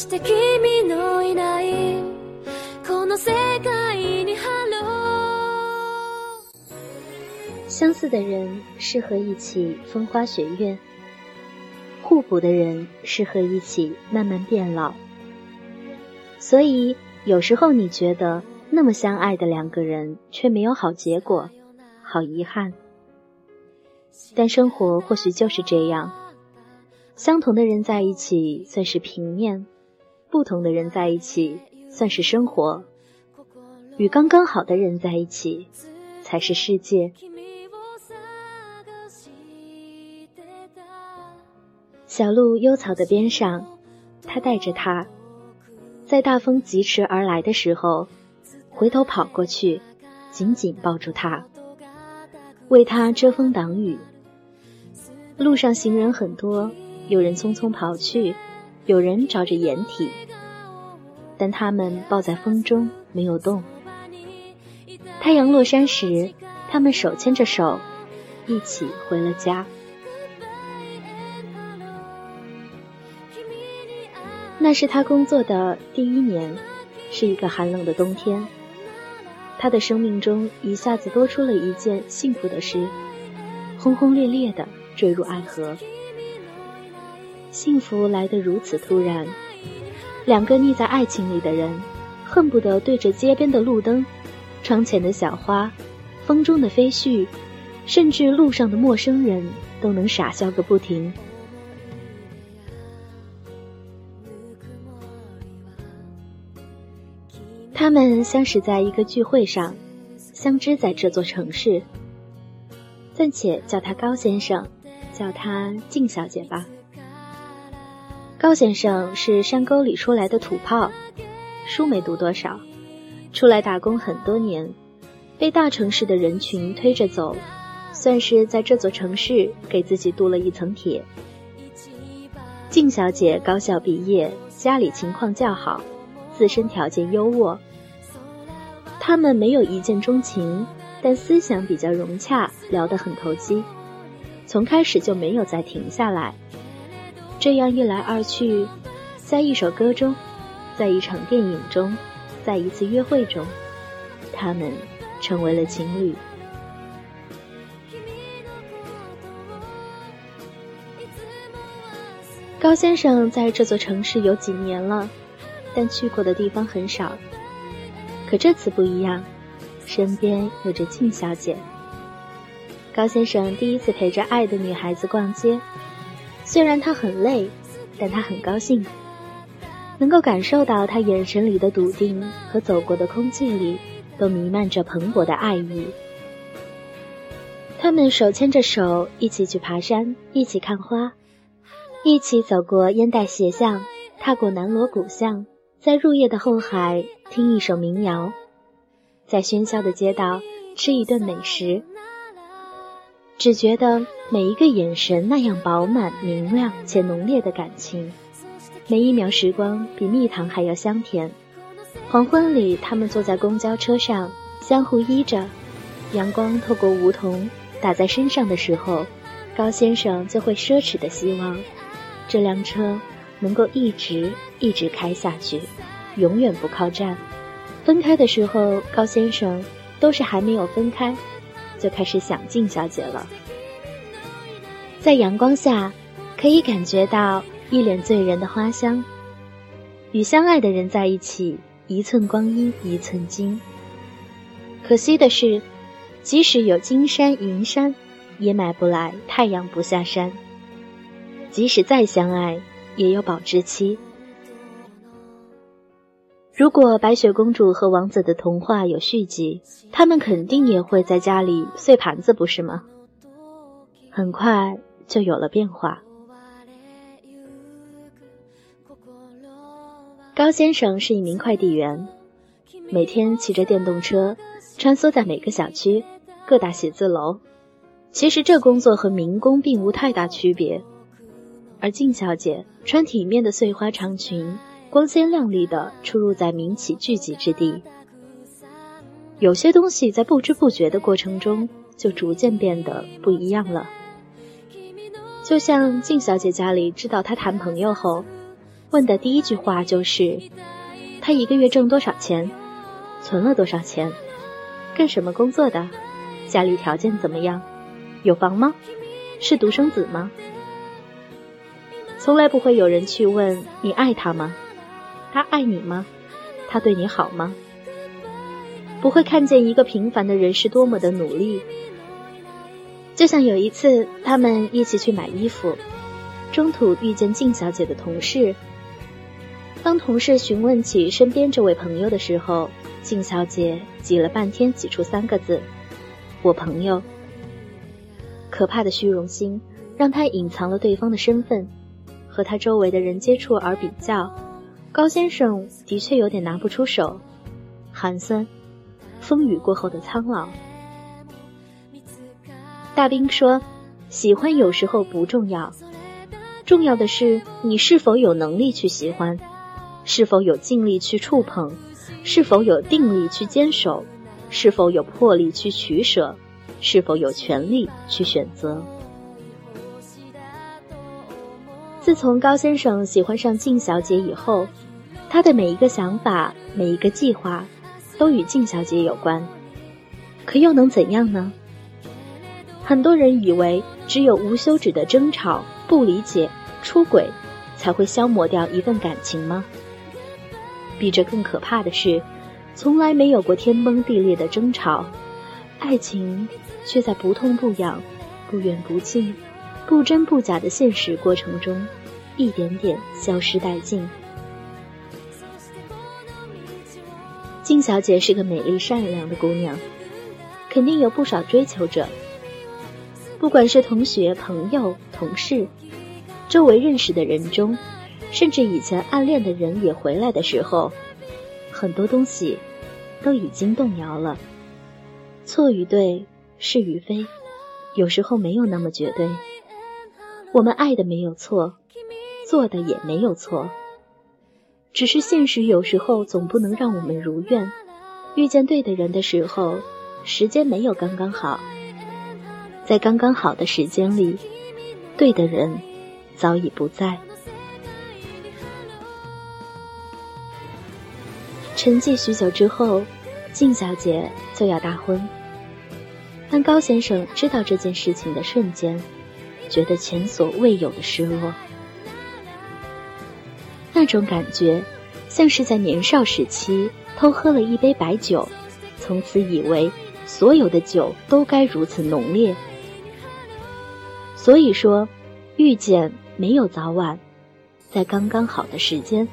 して君のいないこの世界に Hello 相似的人适合一起风花雪月，互补的人适合一起慢慢变老。所以有时候你觉得那么相爱的两个人却没有好结果，好遗憾。但生活或许就是这样，相同的人在一起算是平面， 不同的人在一起算是生活，与刚刚好的人在一起才是世界。小路幽草的边上，他带着他，在大风疾驰而来的时候，回头跑过去，紧紧抱住他，为他遮风挡雨。路上行人很多，有人匆匆跑去，有人找着掩体，但他们抱在风中没有动。太阳落山时，他们手牵着手，一起回了家。那是他工作的第一年，是一个寒冷的冬天。他的生命中一下子多出了一件幸福的事，轰轰烈烈的。坠入爱河，幸福来得如此突然。两个腻在爱情里的人，恨不得对着街边的路灯、窗前的小花、风中的飞絮，甚至路上的陌生人都能傻笑个不停。他们相识在一个聚会上，相知在这座城市，暂且叫他高先生。叫他静小姐吧。高先生是山沟里出来的土炮，书没读多少，出来打工很多年，被大城市的人群推着走，算是在这座城市给自己镀了一层铁。静小姐高校毕业，家里情况较好，自身条件优渥。他们没有一见钟情，但思想比较融洽，聊得很投机。从开始就没有再停下来，这样一来二去，在一首歌中，在一场电影中，在一次约会中，他们成为了情侣。高先生在这座城市有几年了，但去过的地方很少。可这次不一样，身边有着静小姐。高先生第一次陪着爱的女孩子逛街，虽然他很累，但他很高兴，能够感受到他眼神里的笃定和走过的空气里都弥漫着蓬勃的爱意。他们手牵着手一起去爬山，一起看花，一起走过烟袋斜巷，踏过南锣鼓巷，在入夜的后海听一首民谣，在喧嚣的街道吃一顿美食。只觉得每一个眼神那样饱满、明亮且浓烈的感情，每一秒时光比蜜糖还要香甜。黄昏里，他们坐在公交车上，相互依着，阳光透过梧桐打在身上的时候，高先生就会奢侈的希望，这辆车能够一直一直开下去，永远不靠站。分开的时候，高先生都是还没有分开。就开始想静小姐了，在阳光下，可以感觉到一脸醉人的花香。与相爱的人在一起，一寸光阴一寸金。可惜的是，即使有金山银山，也买不来太阳不下山。即使再相爱，也有保质期。如果白雪公主和王子的童话有续集，他们肯定也会在家里碎盘子，不是吗？很快就有了变化。高先生是一名快递员，每天骑着电动车穿梭在每个小区、各大写字楼。其实这工作和民工并无太大区别。而静小姐穿体面的碎花长裙。光鲜亮丽的出入在民企聚集之地，有些东西在不知不觉的过程中就逐渐变得不一样了。就像静小姐家里知道她谈朋友后，问的第一句话就是：“他一个月挣多少钱？存了多少钱？干什么工作的？家里条件怎么样？有房吗？是独生子吗？”从来不会有人去问你爱他吗？他爱你吗？他对你好吗？不会看见一个平凡的人是多么的努力。就像有一次，他们一起去买衣服，中途遇见静小姐的同事。当同事询问起身边这位朋友的时候，静小姐挤了半天挤出三个字：“我朋友。”可怕的虚荣心让她隐藏了对方的身份，和他周围的人接触而比较，高先生的确有点拿不出手，寒酸。风雨过后的苍老。大兵说：“喜欢有时候不重要，重要的是你是否有能力去喜欢，是否有尽力去触碰，是否有定力去坚守，是否有魄力去取舍，是否有权利去选择。”自从高先生喜欢上静小姐以后，他的每一个想法，每一个计划。都与静小姐有关，可又能怎样呢？很多人以为只有无休止的争吵、不理解、出轨，才会消磨掉一份感情吗？比这更可怕的是，从来没有过天崩地裂的争吵，爱情却在不痛不痒、不远不近、不真不假的现实过程中，一点点消失殆尽。金小姐是个美丽善良的姑娘，肯定有不少追求者。不管是同学、朋友、同事，周围认识的人中，甚至以前暗恋的人也回来的时候，很多东西都已经动摇了。错与对，是与非，有时候没有那么绝对。我们爱的没有错，做的也没有错。只是现实有时候总不能让我们如愿，遇见对的人的时候，时间没有刚刚好。在刚刚好的时间里，对的人早已不在。沉寂许久之后，静小姐就要大婚。当高先生知道这件事情的瞬间，觉得前所未有的失落。那种感觉，像是在年少时期偷喝了一杯白酒，从此以为所有的酒都该如此浓烈。所以说，遇见没有早晚，在刚刚好的时间，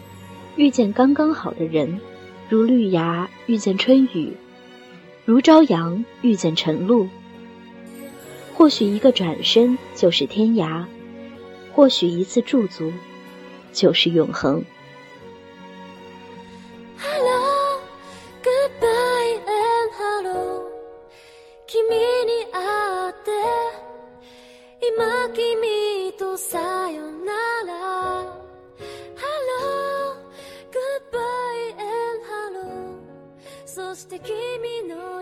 遇见刚刚好的人，如绿芽遇见春雨，如朝阳遇见晨露。或许一个转身就是天涯，或许一次驻足。就是永恒。Hello, goodbye and hello. 君に会って今君とさよなら Hello, goodbye and hello. そして君の